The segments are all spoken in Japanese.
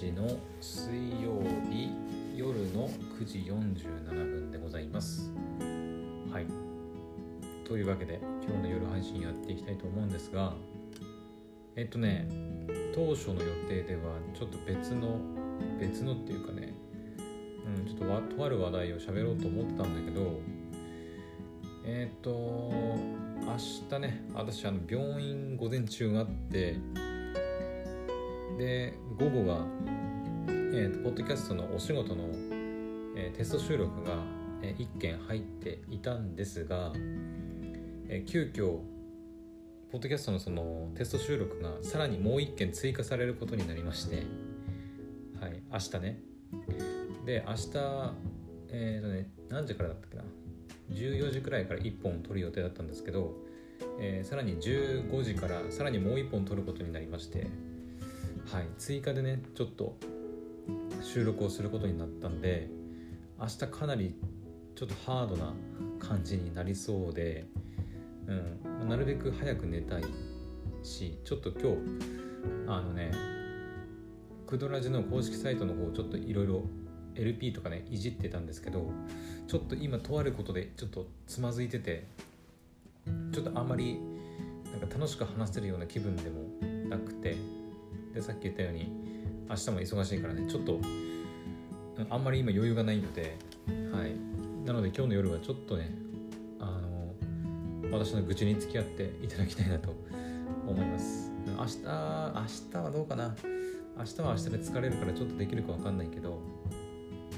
日の水曜日夜の9時47分でございます。はい。というわけで今日の夜配信やっていきたいと思うんですがえっとね当初の予定ではちょっと別の別のっていうかねうんちょっとわとある話題を喋ろうと思ってたんだけどえっと明日ね私あの病院午前中があってで午後が、えーと、ポッドキャストのお仕事の、えー、テスト収録が、えー、1件入っていたんですが、えー、急遽ポッドキャストのそのテスト収録がさらにもう1件追加されることになりましてはい明日ね。で明日えっ、ー、とね何時からだったっけな？14時くらいから1本撮る予定だったんですけど、えー、さらに15時からさらにもう1本撮ることになりましてはい追加でねちょっと収録をすることになったんで明日かなりちょっとハードな感じになりそうで、うん、なるべく早く寝たいしちょっと今日あのねクドラジの公式サイトの方ちょっといろいろ LP とかねいじってたんですけどちょっと今とあることでちょっとつまずいててちょっとあんまりなんか楽しく話せるような気分でもなくてでさっき言ったように明日も忙しいからね。ちょっとあんまり今余裕がないのではい。なので今日の夜はちょっとねあの私の愚痴に付き合っていただきたいなと思います。明日明日はどうかな。明日は明日で疲れるからちょっとできるか分かんないけど、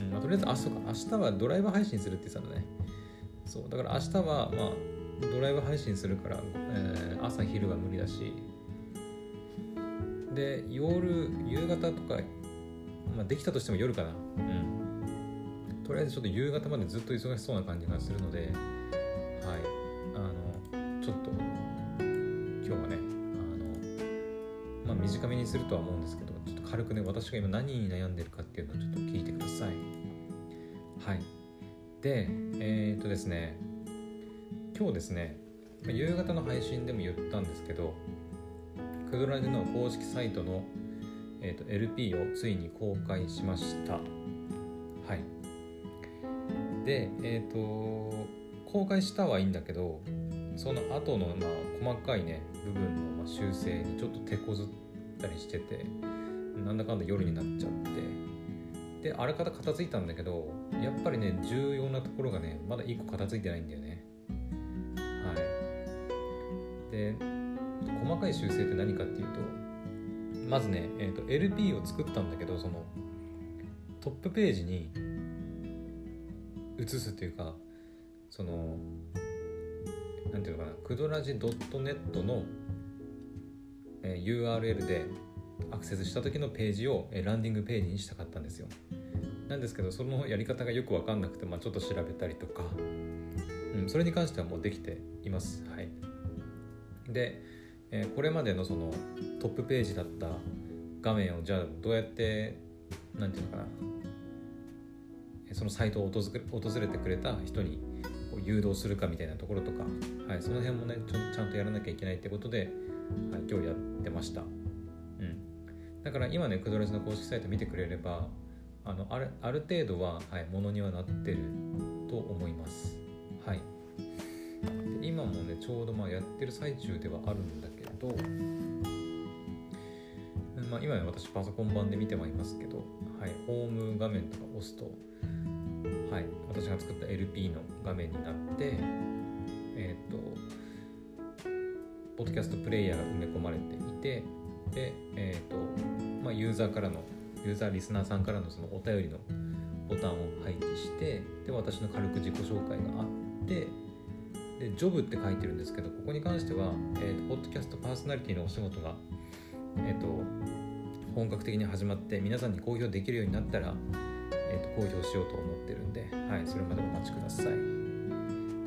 うんまあ、とりあえず明日か。明日はドライブ配信するって言ってたのね。そう。だから明日はまあドライブ配信するから、えー、朝昼は無理だしで夜夕方とか、まあ、できたとしても夜かな。うん。とりあえずちょっと夕方までずっと忙しそうな感じがするのではい。あのちょっと今日はねあのまあ短めにするとは思うんですけどちょっと軽くね私が今何に悩んでるかっていうのをちょっと聞いてください。はい。でえー、っとですね今日ですね夕方の配信でも言ったんですけどクドラジの公式サイトの、えーと、LP をついに公開しました。はい。でえっ、ー、と公開したはいいんだけどその後のまあ細かいね部分のま修正にちょっと手こずったりしててなんだかんだ夜になっちゃって。であらかた片付いたんだけどやっぱりね重要なところがねまだ1個片付いてないんだよね。はい。で細かい修正って何かっていうとまずね、えーと、LP を作ったんだけどそのトップページに移すというかそのなんていうのかなクドラジ .net の、えー、URL でアクセスした時のページを、えー、ランディングページにしたかったんですよ。なんですけどそのやり方がよく分かんなくて、まあ、ちょっと調べたりとか、うん、それに関してはもうできています。はい。でえー、これまでのそのトップページだった画面をじゃあどうやって何て言うのかなそのサイトを訪れてくれた人に誘導するかみたいなところとか、はい、その辺もねちちゃんとやらなきゃいけないってことで、はい、今日やってました、うん、だから今ねクドレスの公式サイト見てくれればあのあるある程度は、はい、ものにはなってると思います。はい。今もねちょうどまあやってる最中ではあるんだけど、まあ、今は私パソコン版で見てはいますけど、はい、ホーム画面とか押すと、はい、私が作った LP の画面になってえっ、ー、とポッドキャストプレイヤーが埋め込まれていてで、えっ、ー、とまあ、ユーザーからのユーザーリスナーさんからのそのお便りのボタンを配置してで私の軽く自己紹介があってでジョブって書いてるんですけどここに関しては、えーと、ポッドキャストパーソナリティのお仕事が、えーと、本格的に始まって皆さんに公表できるようになったら、えーと、公表しようと思ってるんで、はい、それまでお待ちください。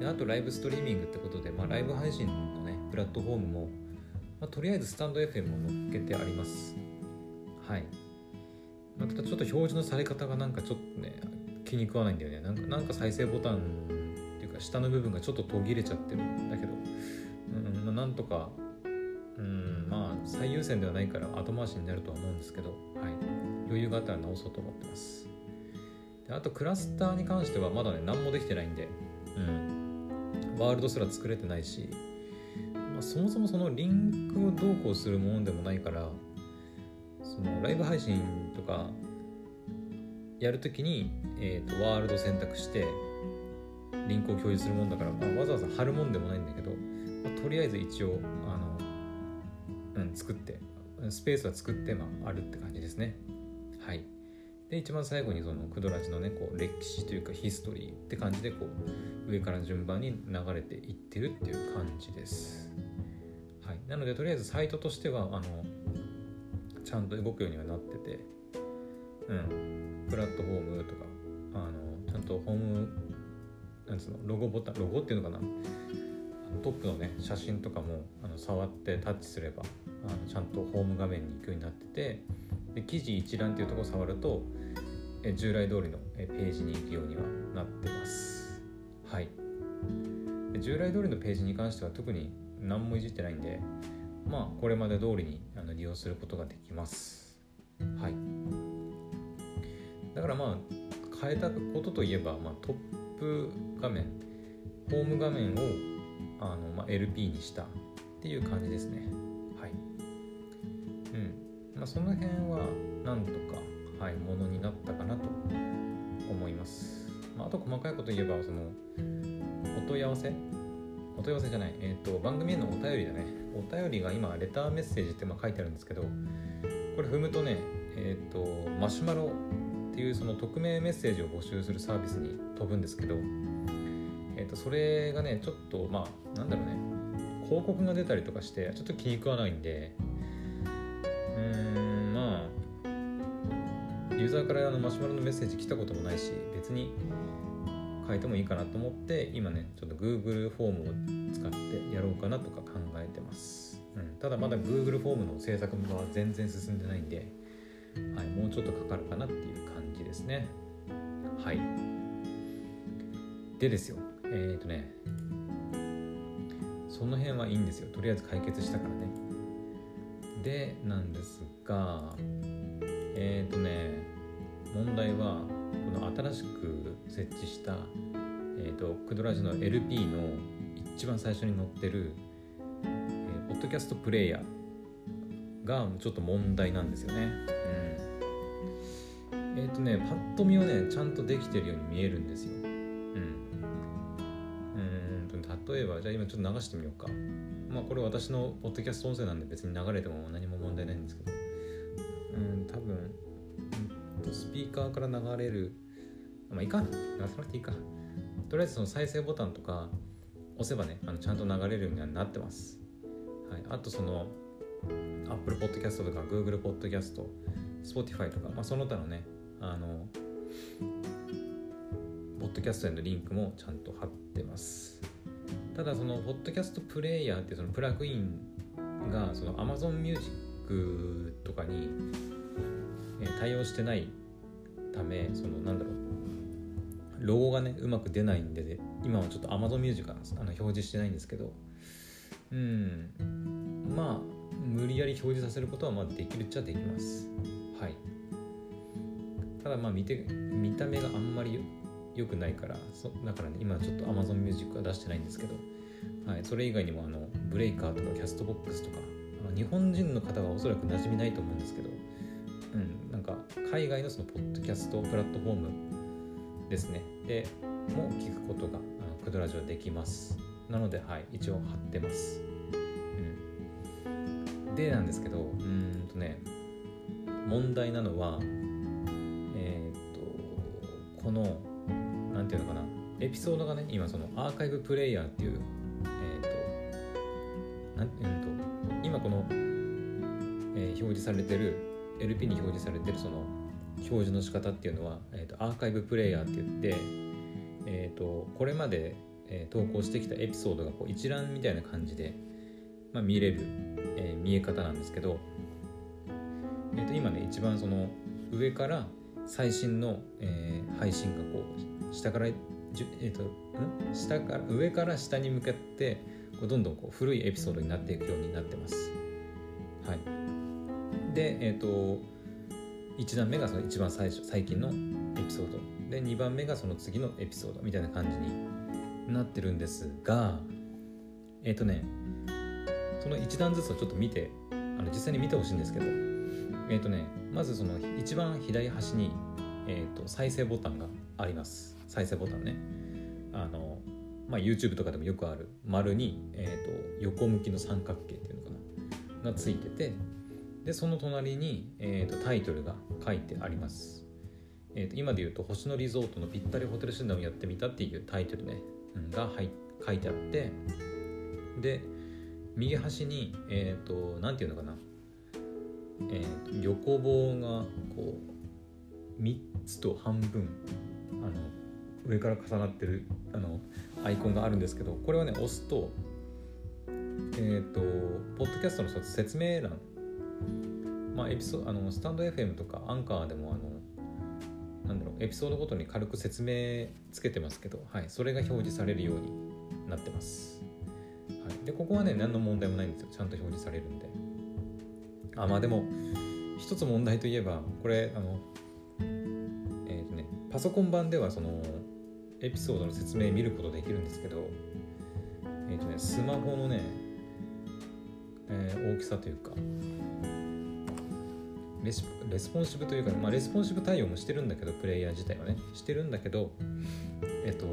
であとライブストリーミングってことで、まあ、ライブ配信のねプラットフォームも、まあ、とりあえずスタンド FM を載っけてあります。はい、まあ、ただちょっと表示のされ方がなんかちょっとね気に食わないんだよね。なんかなんか再生ボタンか下の部分がちょっと途切れちゃってるんだけど、うん、なんとか、うん、まあ最優先ではないから後回しになるとは思うんですけど、はい。余裕があったら直そうと思ってますであとクラスターに関してはまだね何もできてないんでうんワールドすら作れてないし、まあ、そもそもそのリンクをどうこうするものでもないからそのライブ配信とかやるときに、えーと、ワールド選択してリンクを共有するもんだから、まあ、わざわざ貼るもんでもないんだけど、まあ、とりあえず一応あの、うん、作ってスペースは作って、まあ、あるって感じですね。はい。で一番最後にそのクドラジのねこう歴史というかヒストリーって感じでこう上から順番に流れていってるっていう感じです。はい。なのでとりあえずサイトとしてはあのちゃんと動くようにはなっててうん。プラットフォームとかあのちゃんとホームなんうのロゴボタンロゴっていうのかな？トップのね写真とかもあの触ってタッチすればあのちゃんとホーム画面に行くようになっててで記事一覧っていうところを触るとえ従来通りのページに行くようにはなってます。はい。従来通りのページに関しては特に何もいじってないんでまあこれまで通りにあの利用することができます。はい。だからまあ変えたことといえば、まあ、トップ画面ホーム画面をあの、まあ、LP にしたっていう感じですね。はい。うん。まあその辺はなんとかはいものになったかなと思います、まあ、あと細かいこと言えばそのお問い合わせ？お問い合わせじゃない、えーと、番組へのお便りだね。お便りが今レターメッセージってまあ書いてあるんですけどこれ踏むとねえっ、ー、とマシュマロっていうその匿名メッセージを募集するサービスに飛ぶんですけど、えー、とそれがねちょっとまあなんだろうね。広告が出たりとかしてちょっと気に食わないんでうーんまあユーザーからあのマシュマロのメッセージ来たこともないし別に書いてもいいかなと思って今ねちょっと Google フォームを使ってやろうかなとか考えてます、うん、ただまだ Google フォームの制作は全然進んでないんで、はい、もうちょっとかかるかなっていう。ですね。はい。でですよ。えっ、ー、とね。その辺はいいんですよ。とりあえず解決したからね。でなんですがえっ、ー、とね。問題はこの新しく設置した、えーと、クドラジの LP の一番最初に載ってる、えー、ポッドキャストプレイヤーがちょっと問題なんですよね。うん、えっ、ー、とねパッと見はねちゃんとできてるように見えるんですよ。うん。うん例えばじゃあ今ちょっと流してみようか。まあこれ私のポッドキャスト音声なんで別に流れても何も問題ないんですけど。うん多分とスピーカーから流れるまあいいか流さなくていいかとりあえずその再生ボタンとか押せばねあのちゃんと流れるようになってます、はい、あとその Apple Podcast とか Google Podcast Spotify とか、まあ、その他のねあのポッドキャストへのリンクもちゃんと貼ってます。ただそのポッドキャストプレイヤーっていうそのプラグインがその Amazon Music とかに対応してないためそのなんだろうロゴがねうまく出ないんで今はちょっと Amazon Music はあの表示してないんですけどうんまあ無理やり表示させることはまあできるっちゃできます。はい。ただまあ見て見た目があんまり良くないからそだからね今ちょっと Amazon Music は出してないんですけど、はい、それ以外にもあのブレイカーとかキャストボックスとかあの日本人の方はおそらく馴染みないと思うんですけどうん、なんか海外のそのポッドキャストプラットフォームですね。でも聞くことがあクドラジオできます。なのではい一応貼ってます、うん、でなんですけどうんとね問題なのは、このなんていうのかな。エピソードがね今そのアーカイブプレイヤーっていうえー、となんていうと今この、えー、表示されてる LP に表示されてるその表示の仕方っていうのは、えーと、アーカイブプレイヤーって言って、えーと、これまで、えー、投稿してきたエピソードがこう一覧みたいな感じで、まあ、見れる、えー、見え方なんですけど、えーと、今ね一番その上から最新の、えー、配信がこう下からじゅ、えーとん？下から上から下に向かってこうどんどんこう古いエピソードになっていくようになってます。はい、で、えっ、ー、と1段目がその一番最初最近のエピソード。で2番目がその次のエピソードみたいな感じになってるんですがえっ、ー、とねその1段ずつをちょっと見てあの実際に見てほしいんですけどえっ、ー、とねまずその一番左端に、えーと、再生ボタンがあります。再生ボタンね。あのまあ YouTube とかでもよくある。丸に、えーと、横向きの三角形っていうのかな。がついててでその隣に、えーと、タイトルが書いてあります、えー、と今で言うと「星野リゾートのぴったりホテル診断をやってみた」っていうタイトルね、うん、が書いてあってで右端にえ、ー、と何て言うのかな。えー、横棒がこう3つと半分あの上から重なってるあのアイコンがあるんですけどこれはね押すとえっ、ー、とポッドキャストの説明欄まあエピソあのスタンド FM とかアンカーでもあのなんだろうエピソードごとに軽く説明つけてますけど、はい、それが表示されるようになってます。はい、でここはね何の問題もないんですよちゃんと表示されるんで。あまあでも一つ問題といえばこれあのえっ、ー、とねパソコン版ではそのエピソードの説明見ることできるんですけどえっ、ー、とねスマホのね、えー、大きさというかレスレスポンシブというか、まあ、レスポンシブ対応もしてるんだけどプレイヤー自体はねしてるんだけどえっ、と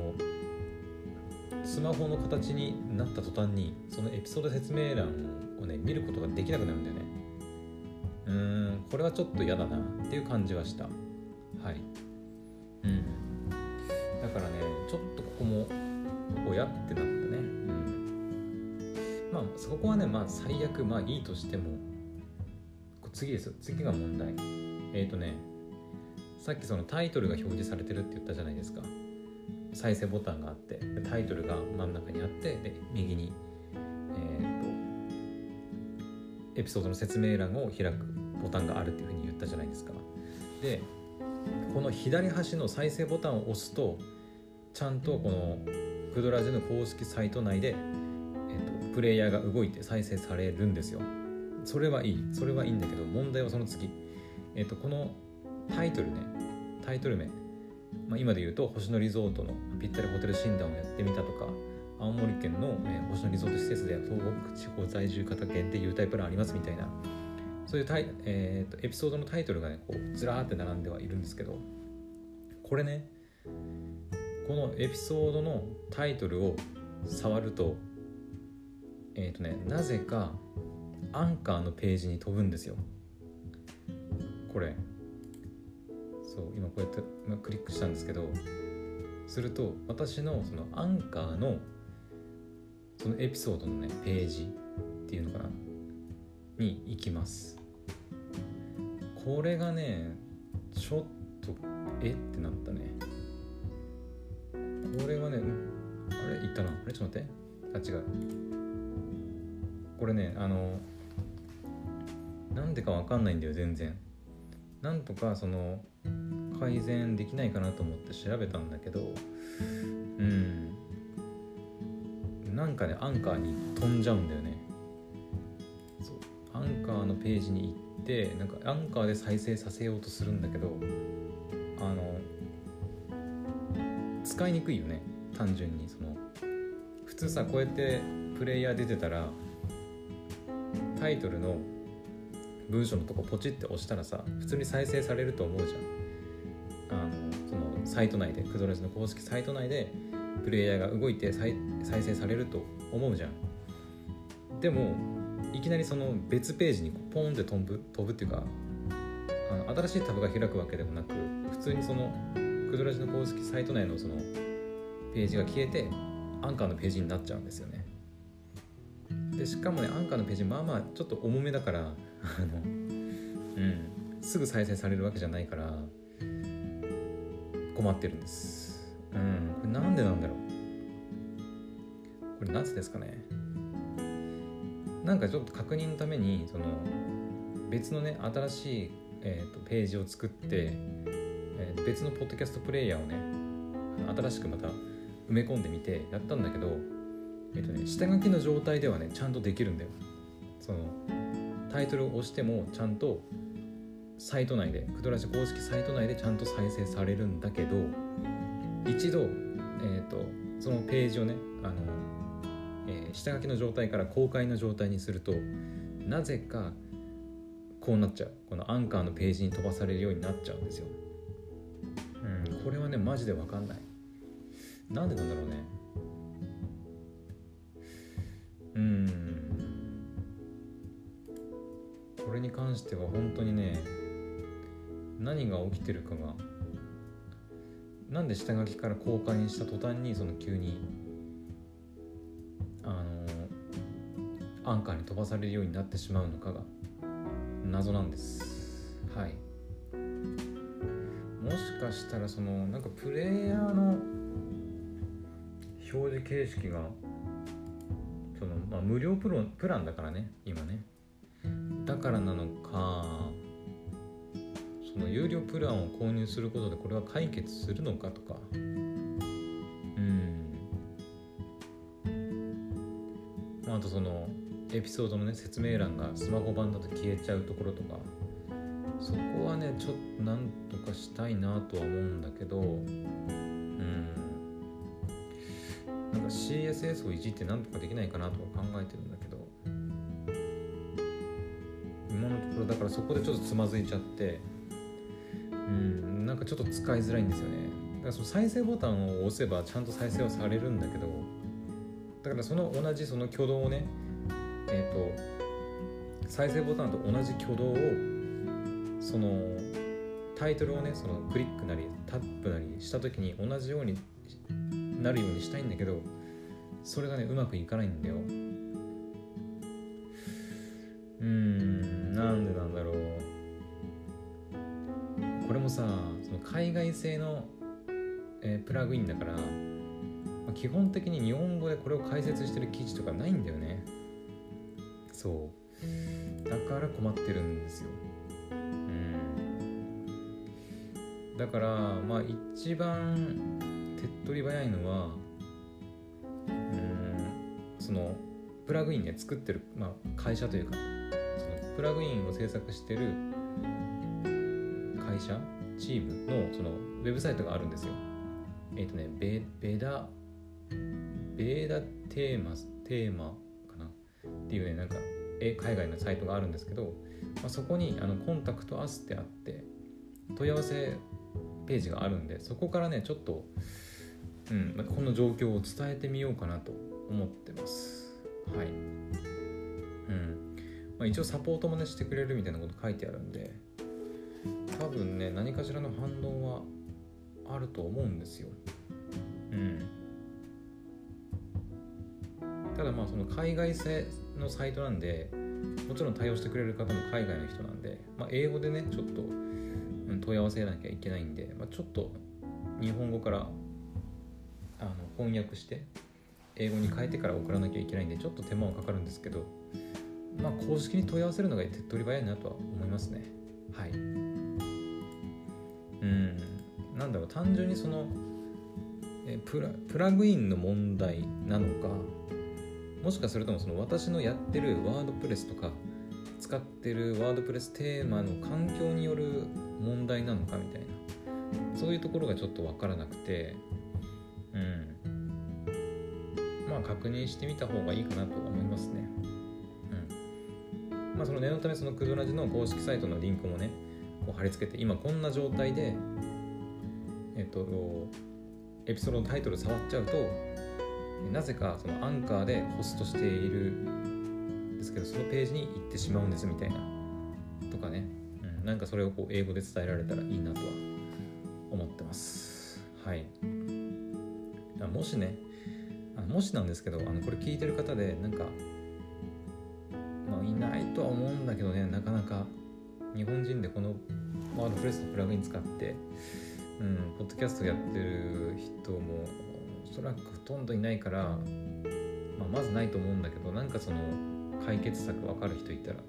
スマホの形になった途端にそのエピソード説明欄をね見ることができなくなるんだよね。これはちょっと嫌だなっていう感じはした。はい。うん。だからねちょっとここも親ってなったね。うん。まあそこはねまあ最悪まあいいとしても次ですよ。次が問題。えっ、ー、とねさっきそのタイトルが表示されてるって言ったじゃないですか。再生ボタンがあってタイトルが真ん中にあってで右にえっ、ー、とエピソードの説明欄を開く。ボタンがあるっていうふうに言ったじゃないですか。でこの左端の再生ボタンを押すとちゃんとこのクドラジの公式サイト内で、えーと、プレイヤーが動いて再生されるんですよ。それはいい。それはいいんだけど問題はその次、えーと、このタイトルねタイトル名、まあ、今で言うと星野リゾートのぴったりホテル診断をやってみたとか青森県の、え、星野リゾート施設では東北地方在住方限定優待プランありますみたいなそういうタイ、えーと、エピソードのタイトルがねこうずらーって並んではいるんですけどこれねこのエピソードのタイトルを触るとえっ、ー、とねなぜかアンカーのページに飛ぶんですよ。これ。そう今こうやってクリックしたんですけどすると私のそのアンカーのそのエピソードのねページっていうのかなに行きます。これがねちょっとえ？ってなったね。これはねあれ？いったな。あれ？ちょっと待って。あ違う。これねあのなんでかわかんないんだよ全然。なんとかその改善できないかなと思って調べたんだけどうん。なんかねアンカーに飛んじゃうんだよね。ーのページに行ってなんかアンカーで再生させようとするんだけどあの使いにくいよね。単純にその普通さこうやってプレイヤー出てたらタイトルの文章のとこポチって押したらさ普通に再生されると思うじゃん。あのそのサイト内でクドレスの公式サイト内でプレイヤーが動いて再生されると思うじゃん。でもいきなりその別ページにポンって飛ぶ飛ぶっていうかあの新しいタブが開くわけでもなく普通にそのクドラジの公式サイト内のそのページが消えてアンカーのページになっちゃうんですよね。でしかもねアンカーのページまあまあちょっと重めだからあのうんすぐ再生されるわけじゃないから困ってるんです。うんこれなんでなんだろう。これなぜですかね。なんかちょっと確認のためにその別のね新しい、えーと、ページを作って、えー、別のポッドキャストプレイヤーをね新しくまた埋め込んでみてやったんだけど、えーとね、下書きの状態ではねちゃんとできるんだよ。そのタイトルを押してもちゃんとサイト内でクドラジ公式サイト内でちゃんと再生されるんだけど一度、えーと、そのページをねあの、下書きの状態から公開の状態にするとなぜかこうなっちゃうこのアンカーのページに飛ばされるようになっちゃうんですよ。うん、これはねマジで分かんない。なんでなんだろうね。うんこれに関しては本当にね何が起きてるかがなんで下書きから公開にした途端にその急にアンカーに飛ばされるようになってしまうのかが謎なんです。はい。もしかしたらそのなんかプレイヤーの表示形式がその、まあ、無料プロプランだからね今ね。だからなのかその有料プランを購入することでこれは解決するのかとか。うん。あとそのエピソードのね説明欄がスマホ版だと消えちゃうところとかそこはねちょっとなんとかしたいなとは思うんだけどうん。なんか CSS をいじってなんとかできないかなとは考えてるんだけど今のところだからそこでちょっとつまずいちゃってうんなんかちょっと使いづらいんですよね。だからその再生ボタンを押せばちゃんと再生はされるんだけどだからその同じその挙動をねえっ、ー、と再生ボタンと同じ挙動をそのタイトルをねそのクリックなりタップなりした時に同じようになるようにしたいんだけどそれがねうまくいかないんだよ。うんなんでなんだろう。これもさその海外製の、えー、プラグインだから、まあ、基本的に日本語でこれを解説してる記事とかないんだよね。そう。だから困ってるんですよ。うん。だからまあ一番手っ取り早いのはうんそのプラグインね作ってる、まあ、会社というかそのプラグインを制作してる会社チームのそのウェブサイトがあるんですよ。えっ、ー、とねベベダベーダテーマテーマかな？っていうねなんか海外のサイトがあるんですけど、まあ、そこにあのコンタクトアスってあって問い合わせページがあるんでそこからねちょっと、うん、この状況を伝えてみようかなと思ってます。はい。うん。まあ、一応サポートもねしてくれるみたいなこと書いてあるんで多分ね何かしらの反応はあると思うんですよ。うん。ただまあその海外製のサイトなんでもちろん対応してくれる方も海外の人なんで、まあ、英語でねちょっと問い合わせなきゃいけないんで、まあ、ちょっと日本語からあの翻訳して英語に変えてから送らなきゃいけないんでちょっと手間はかかるんですけどまあ公式に問い合わせるのが手っ取り早いなとは思いますね。はい。うん。なんだろう単純にそのえプラプラグインの問題なのかもしかするともその私のやってるワードプレスとか使ってるワードプレステーマの環境による問題なのかみたいな。そういうところがちょっと分からなくて。うん。まあ確認してみた方がいいかなと思いますね。うん。まあその念のためそのクドラジの公式サイトのリンクもねこう貼り付けて今こんな状態でえっとエピソードのタイトル触っちゃうとなぜかそのアンカーでホストしているんですけどそのページに行ってしまうんですみたいなとかね、うん、なんかそれをこう英語で伝えられたらいいなとは思ってます。はい。もしねもしなんですけどあのこれ聞いてる方でなんかまあいないとは思うんだけどねなかなか日本人でこのワードプレスのプラグイン使ってうん、ポッドキャストやってる人もそらくほとんどいないから、まあ、まずないと思うんだけどなんかその解決策分かる人いたら、よ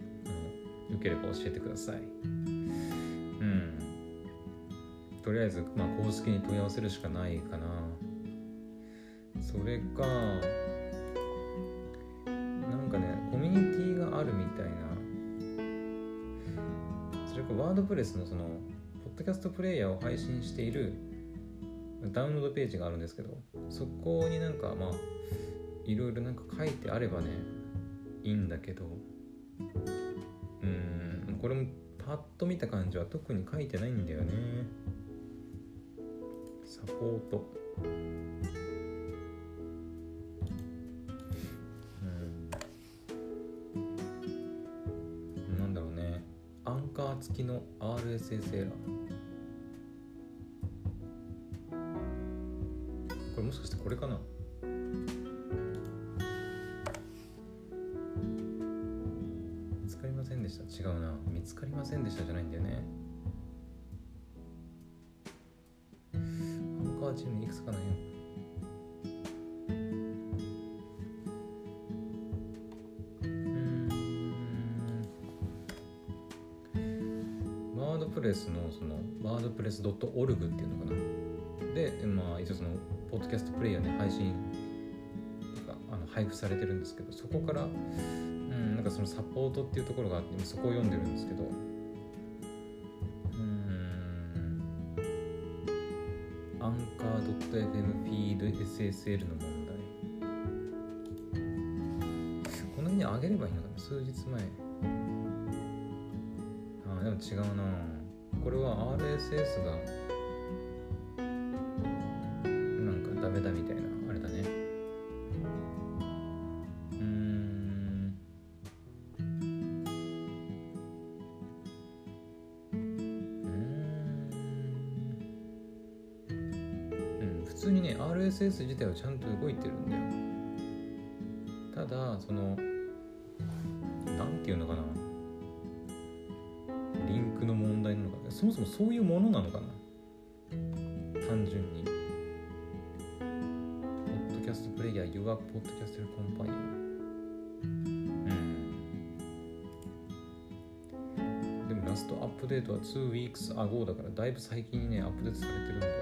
ければ教えてください。うん。とりあえず、まあ、公式に問い合わせるしかないかな。それかなんかねコミュニティがあるみたいな。それかワードプレスのそのポッドキャストプレイヤーを配信しているダウンロードページがあるんですけどそこになんかまあいろいろなんか書いてあればねいいんだけどうんこれもパッと見た感じは特に書いてないんだよね。サポート。うん。なんだろうね。アンカー付きの RSS エラー。見つかりませんでしたじゃないんだよね。アンカーチームにいくつかないよ。ワードプレスのそのワードプレス .org っていうのかな。でまあ一応そのポッドキャストプレイヤーで配信あの配布されてるんですけどそこからなんかそのサポートっていうところがあって今そこを読んでるんですけど。うん。アンカー .fm フィード SSL の問題。この辺に上げればいいのかな？数日前。あーでも違うな。これは RSS が RSS 自体はちゃんと動いてるんだよ。ただそのなんていうのかな。リンクの問題なのか。そもそもそういうものなのかな。単純に。ポッドキャストプレイヤー Your Podcast Companion うん。でもラストアップデートは2 weeks ago だからだいぶ最近にねアップデートされてるんだよ。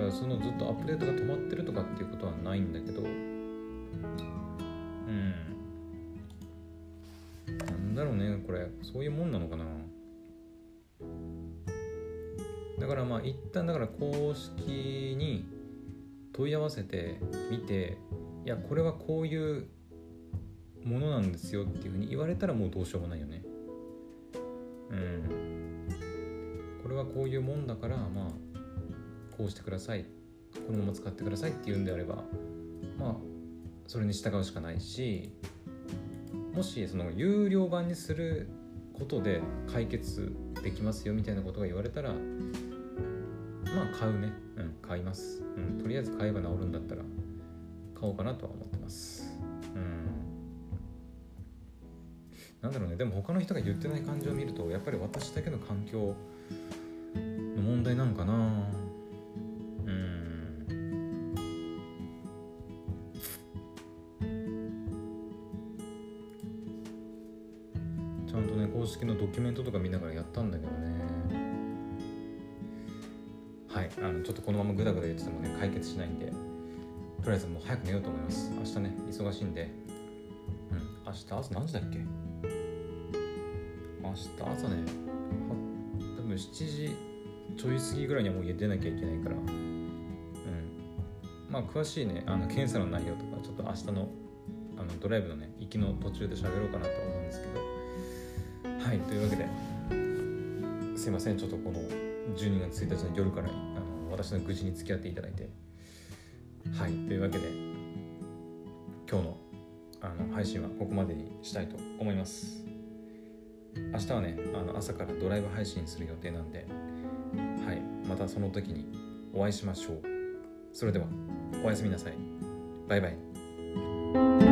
からそのずっとアップデートが止まってるとかっていうことはないんだけどうん。なんだろうねこれ。そういうもんなのかな。だからまあ一旦だから公式に問い合わせてみていやこれはこういうものなんですよっていうふうに言われたらもうどうしようもないよね。うん。これはこういうもんだからまあこうしてください。このまま使ってください。っていうんであればまあそれに従うしかないしもしその有料版にすることで解決できますよみたいなことが言われたらまあ買うね。うん買います、うん、とりあえず買えば治るんだったら買おうかなとは思ってます。うん。なんだろうね。でも他の人が言ってない感じを見るとやっぱり私だけの環境の問題なのかなとりあえずもう早く寝ようと思います。明日ね忙しいんで。うん。明日朝何時だっけ？明日朝ね多分7時ちょい過ぎぐらいにはもう家出なきゃいけないから。うん。まあ詳しいねあの検査の内容とかちょっと明日のあのドライブのね行きの途中で喋ろうかなと思うんですけど。はいというわけですいません。ちょっとこの12月1日の夜からあの私の愚痴に付き合っていただいて。はい。というわけで今日のあの配信はここまでにしたいと思います。明日はねあの朝からドライブ配信する予定なんではい。またその時にお会いしましょう。それではおやすみなさい。バイバイ。